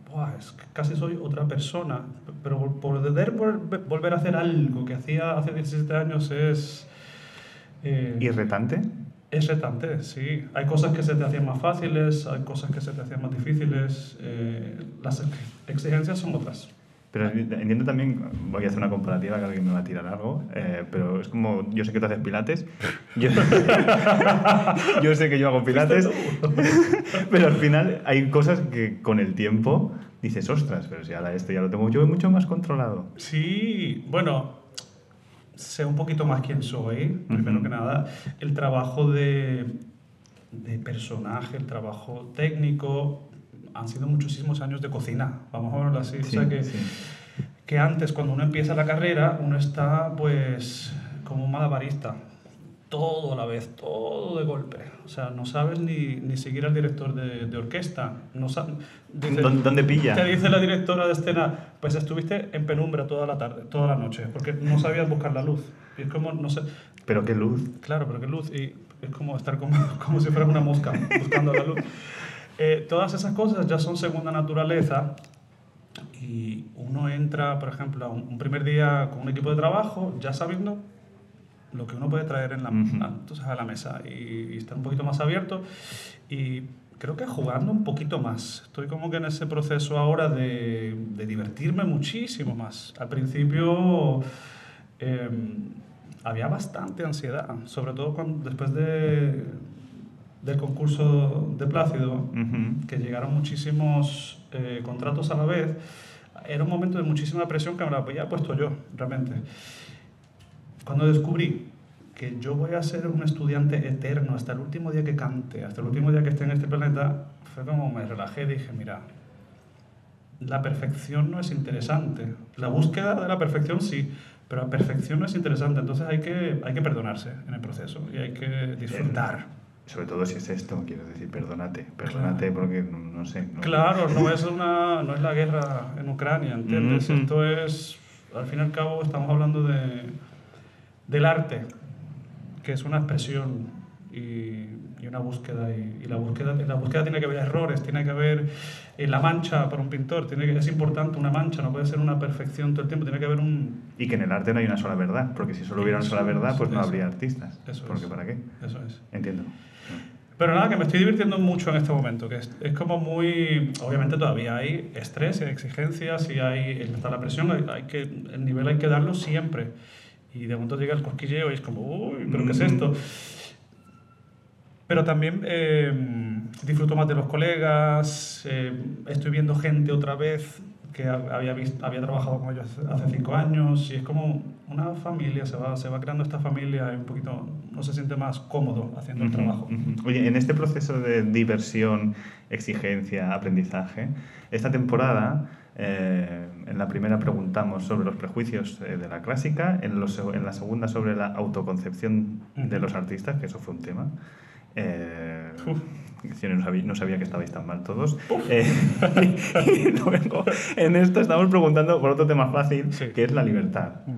"Buah, es que casi soy otra persona, pero poder vol- volver a hacer algo que hacía hace 17 años es... eh, ¿Y retante? es retante, sí. Hay cosas que se te hacían más fáciles, hay cosas que se te hacían más difíciles. eh, las ex- exigencias son otras. Pero entiendo también, voy a hacer una comparativa que alguien me va a tirar algo, eh, pero es como, yo sé que tú haces pilates, <laughs> yo, <laughs> yo sé que yo hago pilates, <laughs> pero al final hay cosas que con el tiempo dices, ostras, pero si ahora esto ya lo tengo yo mucho más controlado. Sí, bueno, sé un poquito más quién soy, primero que nada. El trabajo de, de personaje, el trabajo técnico, han sido muchísimos años de cocina, vamos a verlo así. o sea que, sí. que antes, cuando uno empieza la carrera, uno está pues como un malabarista, todo a la vez, todo de golpe. O sea, no sabes ni, ni seguir al director de, de orquesta. No dice- ¿Dó- ¿Dónde pilla? Te dice la directora de escena, pues estuviste en penumbra toda la tarde, toda la noche, porque no sabías buscar la luz. Y es como, no sé, Pero qué luz. Claro, pero qué luz. Y es como estar como, <laughs> como si fueras una mosca buscando la luz. Eh, todas esas cosas ya son segunda naturaleza. Y uno entra, por ejemplo, a un, un primer día con un equipo de trabajo, ya sabiendo lo que uno puede traer en la, a, tú sabes, a la mesa y, y estar un poquito más abierto. Y creo que jugando un poquito más. Estoy como que en ese proceso ahora de, de divertirme muchísimo más. Al principio eh, había bastante ansiedad, sobre todo cuando, después de, del concurso de Plácido, Ujú. que llegaron muchísimos eh, contratos a la vez. Era un momento de muchísima presión que me la había puesto yo, realmente. Cuando descubrí que yo voy a ser un estudiante eterno hasta el último día que cante, hasta el último día que esté en este planeta, fue como me relajé y dije, mira, la perfección no es interesante. La búsqueda de la perfección sí, pero la perfección no es interesante. Entonces hay que, hay que perdonarse en el proceso y hay que disfrutar. Sobre todo si es esto, quiero decir, perdónate, perdónate porque no, no sé. no- Claro, no es, una, no es la guerra en Ucrania, ¿entiendes? Esto es, al fin y al cabo, estamos hablando de, del arte, que es una expresión y, y una búsqueda. Y, y la, búsqueda, la búsqueda tiene que haber errores, tiene que haber eh, la mancha para un pintor, tiene que, es importante una mancha, no puede ser una perfección todo el tiempo, tiene que haber un... Y que en el arte no hay una sola verdad, porque si solo hubiera una sola verdad, es, pues no habría artistas. Eso porque es. ¿para qué? Eso es. Entiendo. Pero nada, que me estoy divirtiendo mucho en este momento, que es, es como muy... Obviamente todavía hay estrés, hay exigencias y hay, está la presión, hay, hay que, el nivel hay que darlo siempre. Y de momento llega el cosquilleo y es como, uy, ¿pero qué es esto? Pero también eh, disfruto más de los colegas, eh, estoy viendo gente otra vez que ha- había, visto, había trabajado con ellos hace- cinco años y es como una familia, se va, se va creando esta familia y un poquito, no se siente más cómodo haciendo el trabajo. Oye, en este proceso de diversión, exigencia, aprendizaje, esta temporada, eh, en la primera preguntamos sobre los prejuicios eh, de la clásica, en, los en la segunda sobre la autoconcepción de los artistas, que eso fue un tema. Eh, no sabía, no sabía que estabais tan mal todos. Eh, <laughs> y luego, en esto estamos preguntando por otro tema fácil, Sí. que es la libertad. Mm.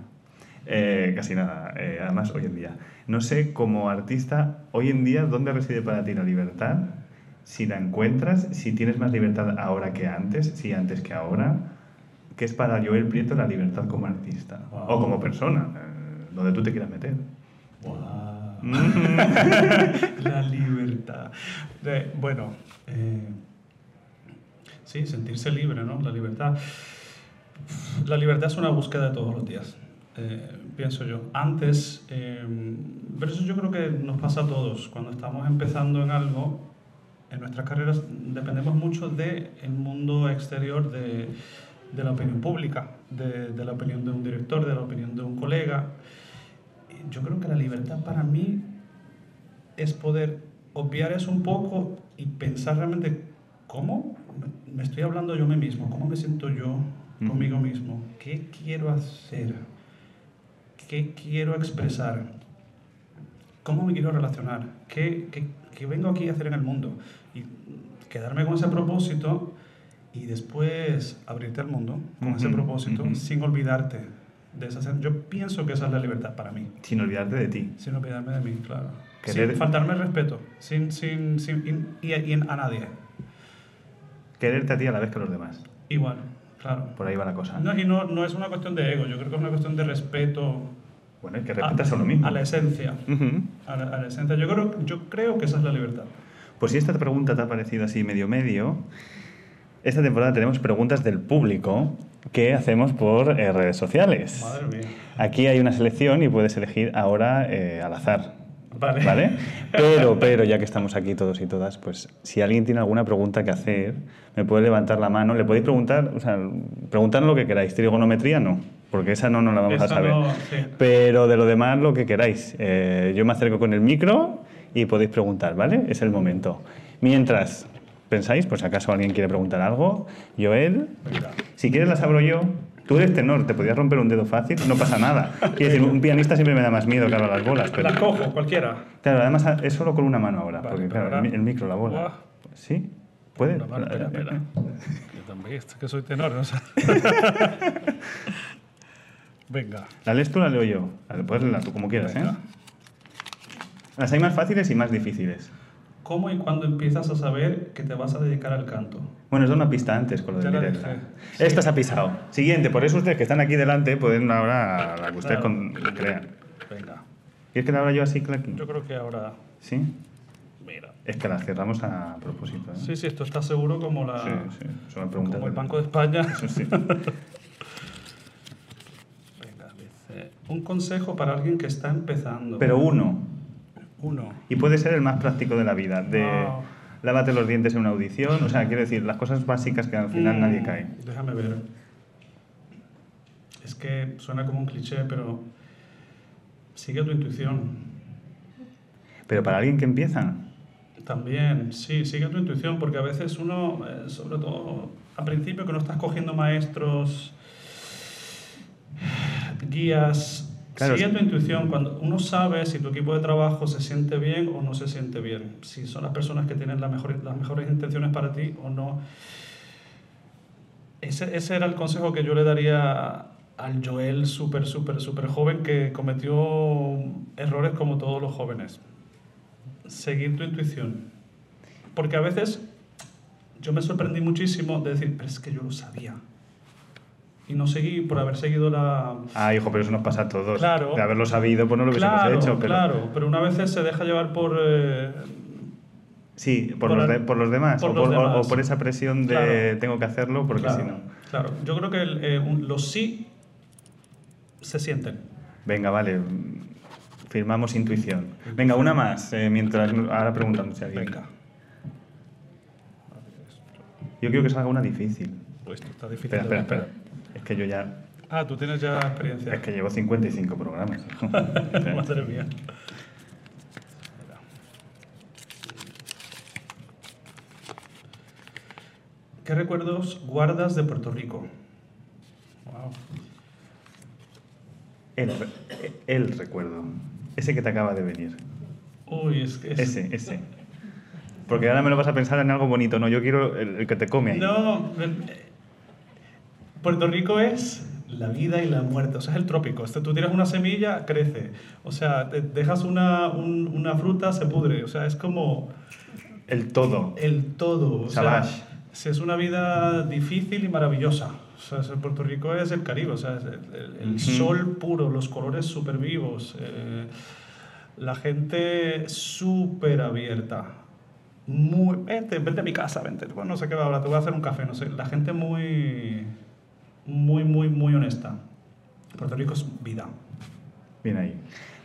Eh, casi nada, eh, además hoy en día. No sé, como artista, hoy en día, ¿dónde reside para ti la libertad? Si la encuentras, si tienes más libertad ahora que antes, si antes que ahora. ¿Qué es para Joel Prieto la libertad como artista? Wow. O como persona, donde tú te quieras meter. <laughs> la libertad. De- bueno, eh, sí, sentirse libre, ¿no? La libertad. La libertad es una búsqueda de todos los días, eh, pienso yo. Antes, eh, pero eso yo creo que nos pasa a todos. Cuando estamos empezando en algo, en nuestras carreras dependemos mucho del mundo exterior, de, de la opinión pública, de, de la opinión de un director, de la opinión de un colega. Yo creo que la libertad para mí es poder obviar eso un poco y pensar realmente cómo me estoy hablando yo a mí mismo, cómo me siento yo conmigo mismo, qué quiero hacer, qué quiero expresar, cómo me quiero relacionar, qué, qué- qué vengo aquí a hacer en el mundo. Y quedarme con ese propósito y después abrirte al mundo con ese Ujú, propósito ujú. sin olvidarte de esa... sen- Yo pienso que esa es la libertad para mí. Sin olvidarte de ti. Sin olvidarme de mí, claro. Querer- Sin faltarme el respeto. Sin, sin, sin, y, y a nadie. Quererte a ti a la vez que a los demás. Igual, claro. Por ahí va la cosa. No, y no, no es una cuestión de ego, yo creo que es una cuestión de respeto Bueno, es que respetas a lo mismo. a la esencia. Ujú. A la, a la esencia. Yo creo, yo creo que esa es la libertad. Pues si esta pregunta te ha parecido así medio medio, esta temporada tenemos preguntas del público que hacemos por eh, redes sociales. Madre mía. Aquí hay una selección y puedes elegir ahora eh, al azar. Vale. ¿Vale? <laughs> Pero, pero ya que estamos aquí todos y todas, pues si alguien tiene alguna pregunta que hacer, me puede levantar la mano. Le podéis preguntar, o sea, preguntar lo que queráis. Trigonometría no, porque esa no nos la vamos a Esa saber. no, sí. Pero de lo demás, lo que queráis. Eh, yo me acerco con el micro y podéis preguntar, ¿vale? Es el momento. Mientras pensáis, pues acaso alguien quiere preguntar algo, Joel, si quieres las abro yo. Tú eres tenor, te podías romper un dedo fácil, no pasa nada. Quiero decir, un pianista siempre me da más miedo que abra las bolas. Pero, La cojo, cualquiera. claro, además es solo con una mano ahora, Vale, porque claro, el, ahora- mi- el micro, la bola. ¿Sí? ¿Puede? No, vale, espera, espera. <laughs> Yo también, es que soy tenor, ¿no? <laughs> Venga. ¿La lees tú o la leo yo? Puedes leerla tú como quieras, ¿eh? Las hay más fáciles y más difíciles. ¿Cómo y cuándo empiezas a saber que te vas a dedicar al canto? Bueno, doy una pista antes con lo de dejé. Esta se ha pisado. Siguiente, por eso ustedes que están aquí delante pueden ahora la que ustedes Claro. crean. Venga. ¿Quieres que la abra yo así, Clacky? Yo creo que ahora. ¿Sí? Mira. Es que la cerramos a propósito. ¿eh? Sí, sí, esto está seguro como la. sí, sí. Son preguntas Como el Banco de España. Eso sí. <laughs> Venga, dice. Un consejo para alguien que está empezando. Pero uno. Uno. Y puede ser el más práctico de la vida. De lávate los dientes en una audición. O sea, quiero decir, las cosas básicas que al final Mm, nadie cae. Déjame ver. Es que suena como un cliché, pero sigue tu intuición. Pero para alguien que empieza, También, sí, sigue tu intuición, porque a veces uno, eh, sobre todo al principio que no estás cogiendo maestros, guías, Claro, sigue tu intuición. Cuando uno sabe si tu equipo de trabajo se siente bien o no se siente bien, si son las personas que tienen la mejor- las mejores intenciones para ti o no. Ese, ese era el consejo que yo le daría al Joel súper, súper, súper joven que cometió errores como todos los jóvenes. Seguir tu intuición. Porque a veces yo me sorprendí muchísimo de decir, pero es que yo lo sabía. Y no seguí por haber seguido la... ah, hijo, pero eso nos pasa a todos. Claro. De haberlo sabido, pues no lo hubiésemos Claro, hecho. Pero, claro, pero una vez se deja llevar por... eh, Sí, por, Por los, de- por los demás. por o, los por, demás. o por esa presión de Claro. tengo que hacerlo porque claro, si no. Claro, yo creo que el, eh, un- los sí se sienten. Venga, vale. Firmamos intuición. Venga, una más, eh, mientras ahora preguntándose a alguien. Venga. Yo quiero que salga una difícil. Pues esto está difícil. Espera, espera. Es que yo ya. Ah, tú tienes ya experiencia. Es que llevo 55 programas. <laughs> Madre mía. ¿Qué recuerdos guardas de Puerto Rico? Wow. el, el recuerdo. Ese que te acaba de venir. Uy, es que es... Ese, ese. Porque ahora me lo vas a pensar en algo bonito, ¿no? Yo quiero el, el que te come ahí. No, Puerto Rico es la vida y la muerte, o sea, es el trópico. Este, tú tiras una semilla, crece. O sea, te dejas una, un- una fruta, se pudre. O sea, es como El todo. el todo. O sea, es una vida difícil y maravillosa. O sea, Puerto Rico es el Caribe, o sea, es el, el- el Ujú. sol puro, los colores súper vivos, eh, la gente súper abierta. Muy, vente, vente a mi casa, vente. Bueno, no sé qué va ahora, te voy a hacer un café, no sé. La gente muy, muy, muy, muy honesta. Puerto Rico es vida. Bien ahí.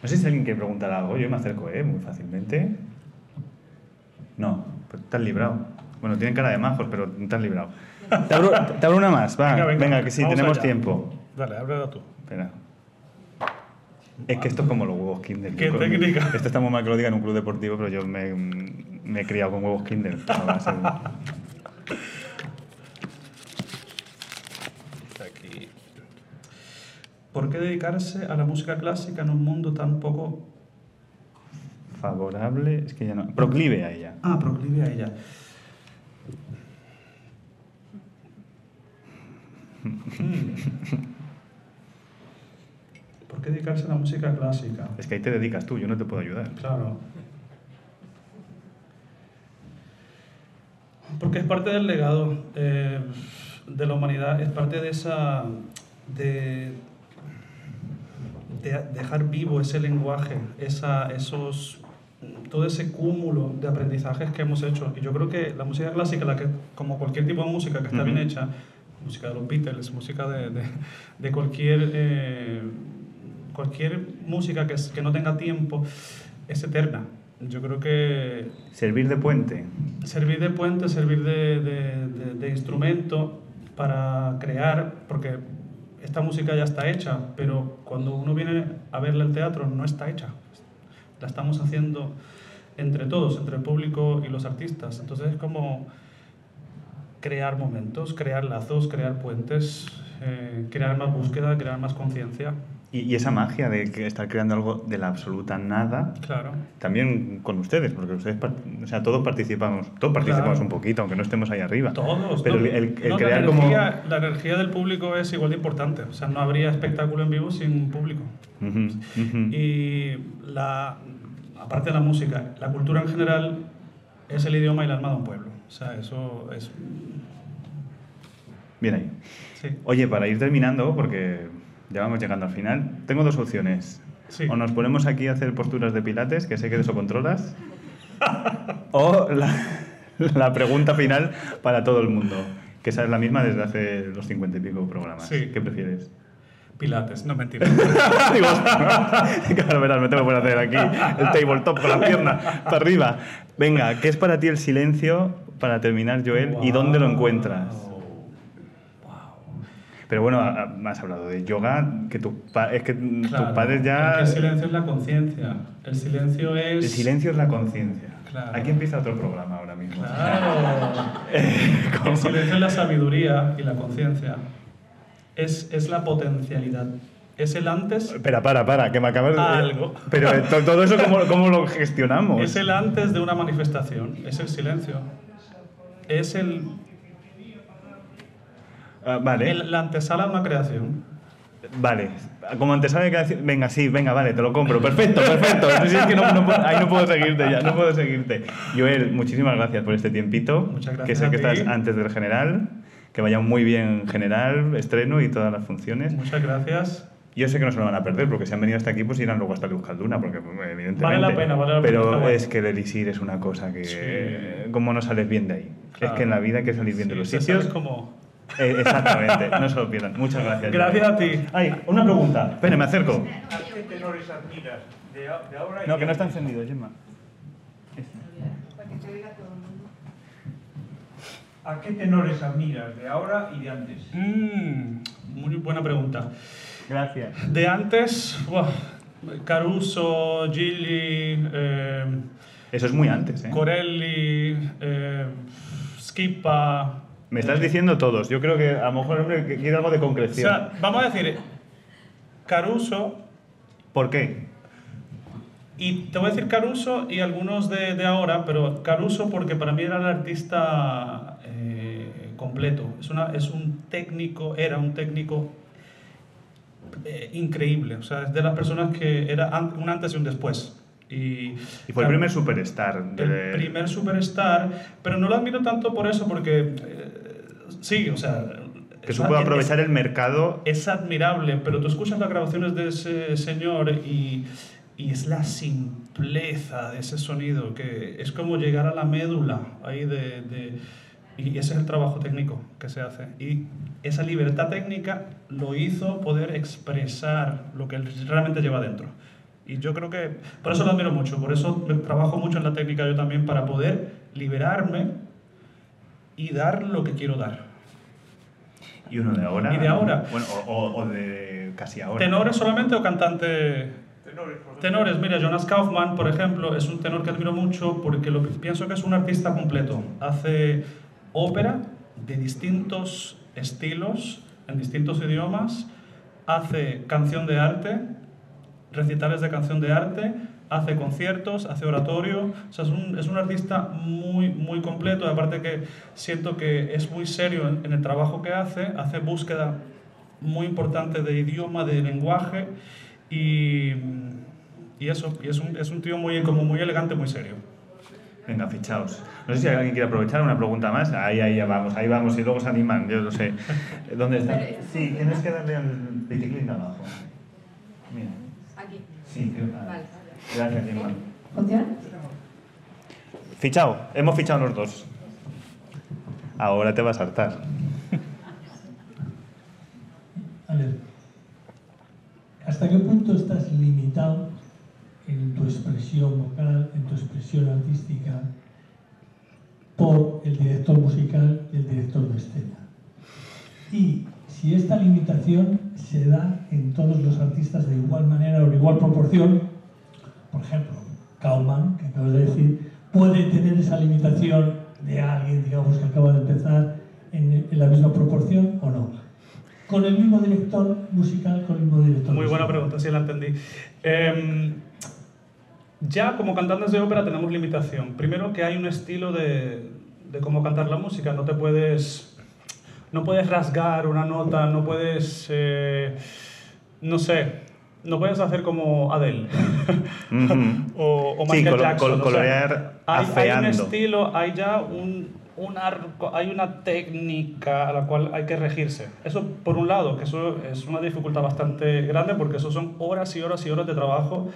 No sé si alguien quiere preguntar algo. Yo me acerco, ¿eh? Muy fácilmente. No, pues has librado. Bueno, tienen cara de majos, pero te has librado. Te abro, te abro una más, va. Venga, que sí, tenemos allá. tiempo. Dale, háblala tú. Espera. Es que esto es como los huevos Kinder. ¿Qué técnica? Esto está muy mal que lo diga en un club deportivo, pero yo me, me he criado con huevos Kinder. <laughs> a base de- Aquí. ¿Por qué dedicarse a la música clásica en un mundo tan poco Favorable, es que ya no. Proclive a ella. Ah, proclive a ella. Hmm. ¿Por qué dedicarse a la música clásica? Es que ahí te dedicas tú, yo no te puedo ayudar. Claro. Porque es parte del legado eh, de la humanidad, es parte de esa. de, de dejar vivo ese lenguaje, esa, esos, todo ese cúmulo de aprendizajes que hemos hecho. Y yo creo que la música clásica, la que, como cualquier tipo de música que está bien hecha, música de los Beatles, música de, de, de cualquier, eh, cualquier música que, que no tenga tiempo, es eterna. Yo creo que Servir de puente. servir de puente, servir de, de- de- de instrumento para crear, porque esta música ya está hecha, pero cuando uno viene a verla al teatro no está hecha. La estamos haciendo entre todos, entre el público y los artistas. Entonces es como crear momentos, crear lazos, crear puentes, eh, crear más búsqueda, crear más conciencia. Y, y esa magia de estar creando algo de la absoluta nada, Claro. también con ustedes, porque ustedes, o sea, todos participamos, todos participamos Claro. un poquito, aunque no estemos ahí arriba. Todos. Pero ¿no? el, el- el No, crear la, como... energía, la energía del público es igual de importante. O sea, no habría espectáculo en vivo sin público. Y la, aparte de la música, la cultura en general es el idioma y el alma de un pueblo. O sea, eso es... Bien ahí. Sí. Oye, para ir terminando, porque ya vamos llegando al final, tengo dos opciones. Sí. O nos ponemos aquí a hacer posturas de pilates, que sé que de eso controlas, <laughs> o la, la pregunta final para todo el mundo, que esa es la misma desde hace los cincuenta y pico programas. Sí. ¿Qué prefieres? Pilates, no mentira. <laughs> Digo, <laughs> claro, verás, me tengo que hacer aquí el tabletop con la pierna para arriba. Venga, ¿qué es para ti el silencio para terminar, Joel? ¿Y dónde lo encuentras? Pero bueno, has hablado de yoga, que tu pa- es que tus padres es ya... que el silencio es la conciencia. El silencio es... El silencio es la conciencia. Claro. Aquí empieza otro programa ahora mismo. Claro. <laughs> el silencio es la sabiduría y la conciencia. Es, es la potencialidad. Es el antes Espera, para, para, que me acabas de... Algo. Pero eh, to- todo eso, ¿cómo, cómo lo gestionamos? Es el antes de una manifestación, es el silencio. Es el, Ah, vale. el- la antesala de una creación. Vale, como antes sabe que decir, venga, sí, venga, vale, te lo compro, perfecto, perfecto. Si es que no, no puedo- ahí no puedo seguirte ya, no puedo seguirte. Joel, muchísimas gracias por este tiempito. Muchas gracias Que sé a que ti. estás antes del general, que vaya muy bien general, estreno y todas las funciones. Muchas gracias. Yo sé que no se lo van a perder, porque si han venido hasta aquí, pues irán luego hasta Euskalduna, porque pues, evidentemente... Vale la pena, vale la pena, Pero está guay. es que el Elisir es una cosa que... Sí. ¿Cómo no sales bien de ahí? Claro. Es que en la vida hay que salir bien de Sí, los te sitios. sales como... Eh, exactamente, no se lo pierdan. Muchas gracias. Gracias a ti. Ay, una pregunta. Espera, me acerco. ¿A qué tenores admiras de, ahora y No, de que no está antes? encendido, Gemma. ¿A qué tenores admiras de ahora y de antes? Mm, muy buena pregunta. Gracias. De antes, buah, Caruso, Gilli, eh, Eso es muy antes, ¿eh? Corelli, eh, Schipa... Me estás diciendo todos. Yo creo que a lo mejor hombre que quiere algo de O concreción. sea, vamos a decir, Caruso, ¿Por qué? y te voy a decir Caruso y algunos de, de ahora, pero Caruso porque para mí era el artista eh, completo. Es, una, es un técnico, era un técnico eh, increíble. O sea, es de las personas que era un antes y un después. Y, Y fue el primer superstar. de- el primer superstar, pero no lo admiro tanto por eso, porque eh, sí, o sea... Que es- supo es- aprovechar el mercado. es admirable, pero tú escuchas las grabaciones de ese señor y, y es la simpleza de ese sonido, que es como llegar a la médula ahí de, de- y ese es el trabajo técnico que se hace. Y esa libertad técnica lo hizo poder expresar lo que él realmente lleva dentro. Y yo creo que, por eso lo admiro mucho, por eso trabajo mucho en la técnica yo también, para poder liberarme y dar lo que quiero dar. Y uno de ahora. Y de ahora. Bueno, o, o- o de casi ahora. ¿Tenores solamente o cantante? tenores. Tenores, mira, Jonas Kaufman, por ejemplo, es un tenor que admiro mucho porque lo, pienso que es un artista completo. Hace ópera de distintos estilos, en distintos idiomas, hace canción de arte, recitales de canción de arte, hace conciertos, hace oratorio, o sea, es un, es un artista muy, muy completo, aparte que siento que es muy serio en, en el trabajo que hace, hace búsqueda muy importante de idioma, de lenguaje y, y eso, y es un, es un tío muy, como muy elegante, muy serio. Venga, fichaos. No sé si alguien quiere aprovechar una pregunta más. Ahí, ahí ya vamos, ahí vamos y luego se animan, yo lo sé. <laughs> ¿Dónde está? Sí, tienes que darle al de abajo. Mira. Aquí. Sí, creo que- Vale. Gracias. Fichado, hemos fichado los dos. Ahora te vas a hartar. A ver, ¿hasta qué punto estás limitado en tu expresión vocal, en tu expresión artística, por el director musical y el director de escena? Y si esta limitación se da en todos los artistas de igual manera o en igual proporción, por ejemplo, Kauman, que acabas de decir, puede tener esa limitación de alguien, digamos, que acaba de empezar en, en la misma proporción o no. Con el mismo director musical, con el mismo director. Muy buena pregunta, sí la entendí. Em, ya como cantantes de ópera tenemos limitación. Primero que hay un estilo de, de cómo cantar la música. No te puedes, no puedes rasgar una nota, no puedes, eh, no sé, no puedes hacer como Adele <laughs> o, o Sí, Michael colo- Jackson. col- o sea, colorear hay, hay un estilo, hay ya un, un arco, hay una técnica a la cual hay que regirse. Eso por un lado, que eso es una dificultad bastante grande porque eso son horas y horas y horas de trabajo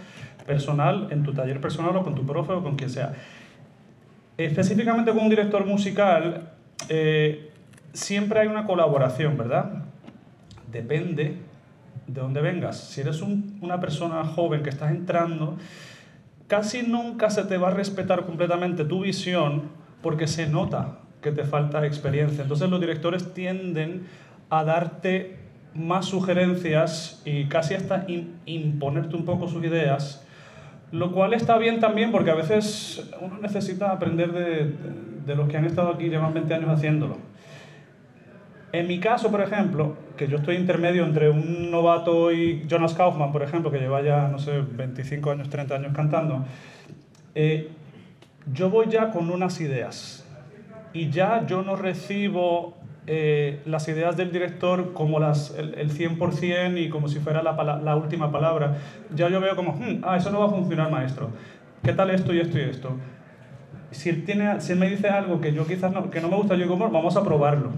personal en tu taller personal o con tu profe o con quien sea. Específicamente con un director musical, eh, siempre hay una colaboración, ¿verdad? Depende de dónde vengas. Si eres un- una persona joven que estás entrando, casi nunca se te va a respetar completamente tu visión porque se nota que te falta experiencia. Entonces los directores tienden a darte más sugerencias y casi hasta im- imponerte un poco sus ideas, lo cual está bien también porque a veces uno necesita aprender de, de los que han estado aquí, llevan 20 años haciéndolo. En mi caso, por ejemplo, que yo estoy intermedio entre un novato y Jonas Kaufman, por ejemplo, que lleva ya, no sé, 25 años, 30 años cantando, eh, yo voy ya con unas ideas y ya yo no recibo eh, las ideas del director como las, el, el 100% y como si fuera la, la última palabra. Ya yo veo como, "Hmm, ah, eso no va a funcionar, maestro. ¿Qué tal esto y esto y esto? Si él, tiene, si él me dice algo que yo quizás no, que no me gusta, yo digo, "Bueno, vamos a probarlo.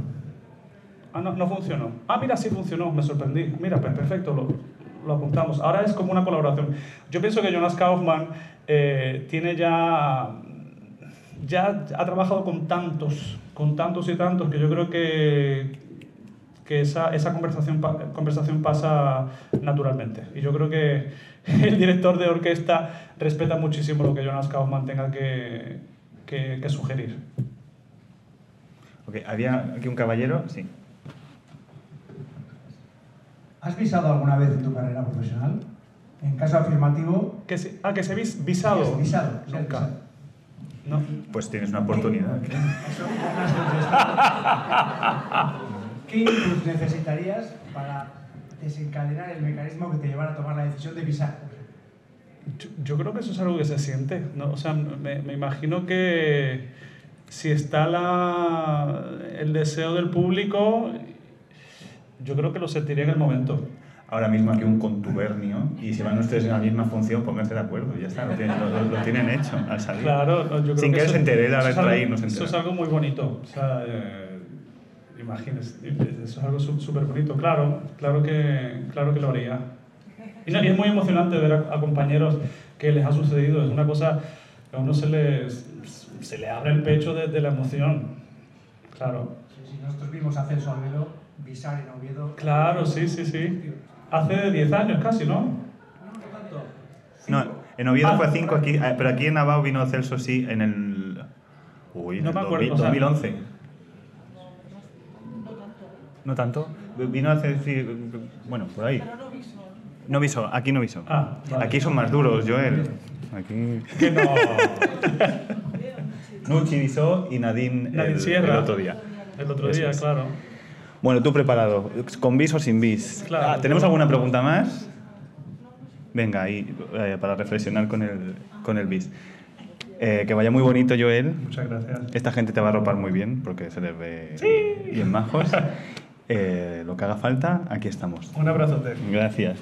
Ah, no, no funcionó. Ah, mira, sí funcionó, me sorprendí. Mira, pues perfecto, lo, lo apuntamos. Ahora es como una colaboración. Yo pienso que Jonas Kaufman eh, tiene ya, ya ha trabajado con tantos, con tantos y tantos, que yo creo que, que esa, esa conversación, conversación pasa naturalmente. Y yo creo que <laughs> el director de orquesta respeta muchísimo lo que Jonas Kaufman tenga que, que, que sugerir. Ok, había aquí un caballero, sí. ¿Has visado alguna vez en tu carrera profesional? En caso afirmativo, Que se, ah, que se vis, visado. Sí, visado, sí, Nunca. visado. No. Pues tienes una oportunidad. eso no has contestado. ¿Qué inputs necesitarías para desencadenar el mecanismo que te llevara a tomar la decisión de visar? Yo, yo creo que eso es algo que se siente. ¿no? O sea, me, me imagino que si está la, el deseo del público, yo creo que lo sentiría en el momento. Ahora mismo aquí un contubernio y si van ustedes en la misma función, pónganse de acuerdo. Ya está, lo tienen, lo- lo- lo tienen hecho al salir. Claro, no, yo creo Sin que él eso- se entere, y no se Eso es algo muy bonito. O sea, eh, imagínese, eso es algo súper bonito. Claro, claro que, claro que lo haría. Y, no, y es muy emocionante ver a, a compañeros que les ha sucedido. Es una cosa que a uno se le, se le abre el pecho de, de la emoción. Claro. Si nosotros vimos a Celso Alvelo visar en Oviedo. Claro, sí, sí, sí. Hace 10 años casi, ¿no? No, en Oviedo Ah. fue a 5, aquí, eh, pero aquí en Navao vino Celso sí en el. Uy, en No el me acuerdo, 2000 o sea- 2011. No tanto. Vino hace. sí, bueno, por ahí. No viso, aquí no viso. Ah, vale. Aquí son más duros, Joel. Aquí. Que no. <laughs> Nuchi visó y Nadine, Nadine el, Sierra. el otro día. El otro Eso día, es. Bueno, tú preparado. ¿Con bis o sin bis? Claro. Ah, ¿Tenemos alguna pregunta más? Venga, ahí, eh, para reflexionar con el, con el bis. Eh, que vaya muy bonito, Joel. Muchas gracias. Esta gente te va a ropar muy bien porque se les ve bien majos. <laughs> Eh, lo que haga falta, aquí estamos. Un abrazote. Gracias.